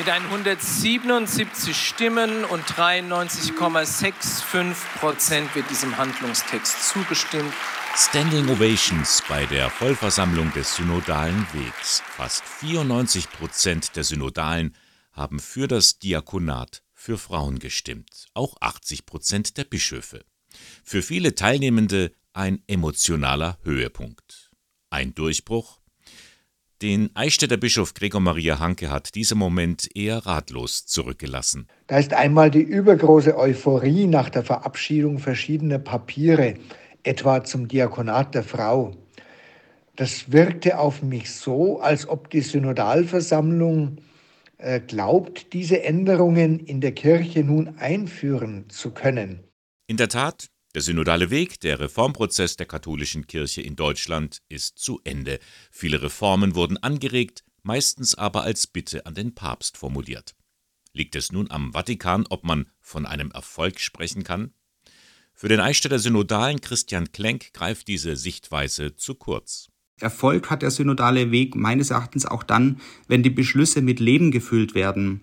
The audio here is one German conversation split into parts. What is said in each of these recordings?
Mit 177 Stimmen und 93,65 Prozent wird diesem Handlungstext zugestimmt. Standing Ovations bei der Vollversammlung des Synodalen Wegs. Fast 94 Prozent der Synodalen haben für das Diakonat für Frauen gestimmt, auch 80 Prozent der Bischöfe. Für viele Teilnehmende ein emotionaler Höhepunkt. Ein Durchbruch, den Eichstätter Bischof Gregor Maria Hanke hat dieser Moment eher ratlos zurückgelassen. Da ist einmal die übergroße Euphorie nach der Verabschiedung verschiedener Papiere, etwa zum Diakonat der Frau. Das wirkte auf mich so, als ob die Synodalversammlung äh, glaubt, diese Änderungen in der Kirche nun einführen zu können. In der Tat, der synodale Weg, der Reformprozess der katholischen Kirche in Deutschland ist zu Ende. Viele Reformen wurden angeregt, meistens aber als Bitte an den Papst formuliert. Liegt es nun am Vatikan, ob man von einem Erfolg sprechen kann? Für den Eichstätter Synodalen Christian Klenk greift diese Sichtweise zu kurz. Erfolg hat der synodale Weg meines Erachtens auch dann, wenn die Beschlüsse mit Leben gefüllt werden.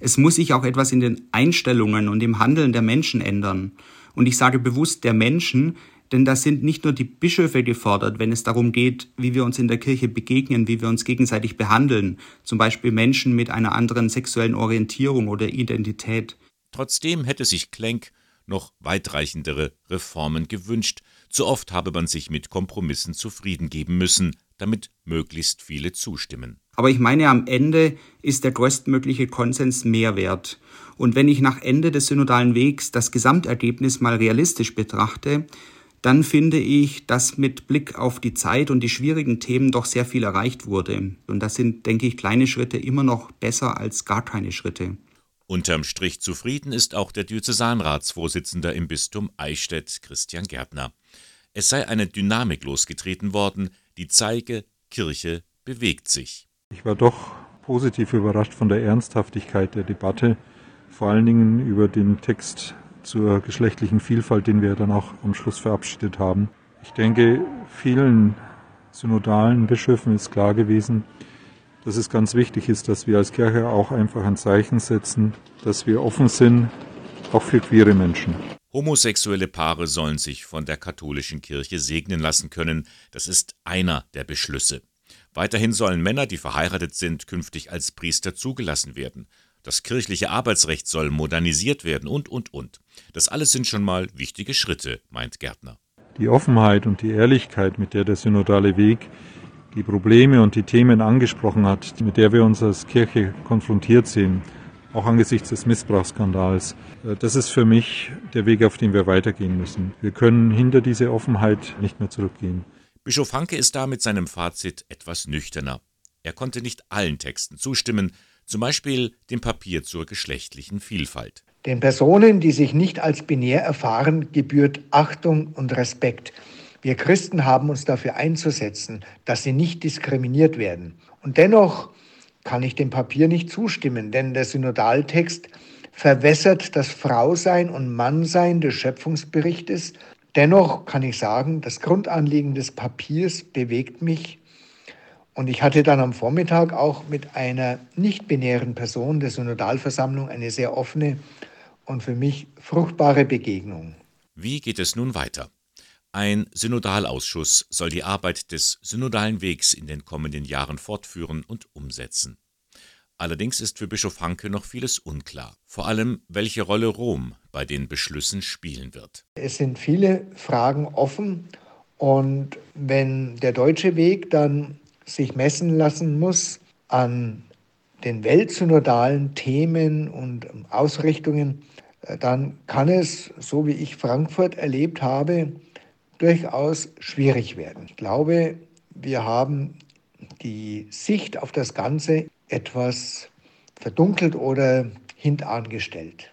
Es muss sich auch etwas in den Einstellungen und im Handeln der Menschen ändern. Und ich sage bewusst der Menschen, denn da sind nicht nur die Bischöfe gefordert, wenn es darum geht, wie wir uns in der Kirche begegnen, wie wir uns gegenseitig behandeln, zum Beispiel Menschen mit einer anderen sexuellen Orientierung oder Identität. Trotzdem hätte sich Klenk noch weitreichendere Reformen gewünscht. Zu oft habe man sich mit Kompromissen zufrieden geben müssen, damit möglichst viele zustimmen. Aber ich meine, am Ende ist der größtmögliche Konsens mehr wert. Und wenn ich nach Ende des synodalen Wegs das Gesamtergebnis mal realistisch betrachte, dann finde ich, dass mit Blick auf die Zeit und die schwierigen Themen doch sehr viel erreicht wurde. Und das sind, denke ich, kleine Schritte immer noch besser als gar keine Schritte. Unterm Strich zufrieden ist auch der Diözesanratsvorsitzender im Bistum Eichstätt, Christian Gärtner. Es sei eine Dynamik losgetreten worden, die zeige, Kirche bewegt sich. Ich war doch positiv überrascht von der Ernsthaftigkeit der Debatte vor allen Dingen über den Text zur geschlechtlichen Vielfalt, den wir dann auch am Schluss verabschiedet haben. Ich denke, vielen synodalen Bischöfen ist klar gewesen, dass es ganz wichtig ist, dass wir als Kirche auch einfach ein Zeichen setzen, dass wir offen sind, auch für queere Menschen. Homosexuelle Paare sollen sich von der katholischen Kirche segnen lassen können. Das ist einer der Beschlüsse. Weiterhin sollen Männer, die verheiratet sind, künftig als Priester zugelassen werden. Das kirchliche Arbeitsrecht soll modernisiert werden und, und, und. Das alles sind schon mal wichtige Schritte, meint Gärtner. Die Offenheit und die Ehrlichkeit, mit der der synodale Weg die Probleme und die Themen angesprochen hat, mit der wir uns als Kirche konfrontiert sehen, auch angesichts des Missbrauchsskandals. Äh, das ist für mich der Weg, auf den wir weitergehen müssen. Wir können hinter diese Offenheit nicht mehr zurückgehen. Bischof Hanke ist da mit seinem Fazit etwas nüchterner. Er konnte nicht allen Texten zustimmen, zum Beispiel dem Papier zur geschlechtlichen Vielfalt. Den Personen, die sich nicht als binär erfahren, gebührt Achtung und Respekt. Wir Christen haben uns dafür einzusetzen, dass sie nicht diskriminiert werden. Und dennoch kann ich dem Papier nicht zustimmen, denn der Synodaltext verwässert das Frausein und Mannsein des Schöpfungsberichtes. Dennoch kann ich sagen, das Grundanliegen des Papiers bewegt mich und ich hatte dann am Vormittag auch mit einer nicht-binären Person der Synodalversammlung eine sehr offene und für mich fruchtbare Begegnung. Wie geht es nun weiter? Ein Synodalausschuss soll die Arbeit des synodalen Wegs in den kommenden Jahren fortführen und umsetzen. Allerdings ist für Bischof Hanke noch vieles unklar, vor allem welche Rolle Rom bei den Beschlüssen spielen wird. Es sind viele Fragen offen und wenn der deutsche Weg dann sich messen lassen muss an den weltsynodalen Themen und Ausrichtungen, äh, dann kann es, so wie ich Frankfurt erlebt habe, durchaus schwierig werden. Ich glaube, wir haben die Sicht auf das Ganze etwas verdunkelt oder hintangestellt.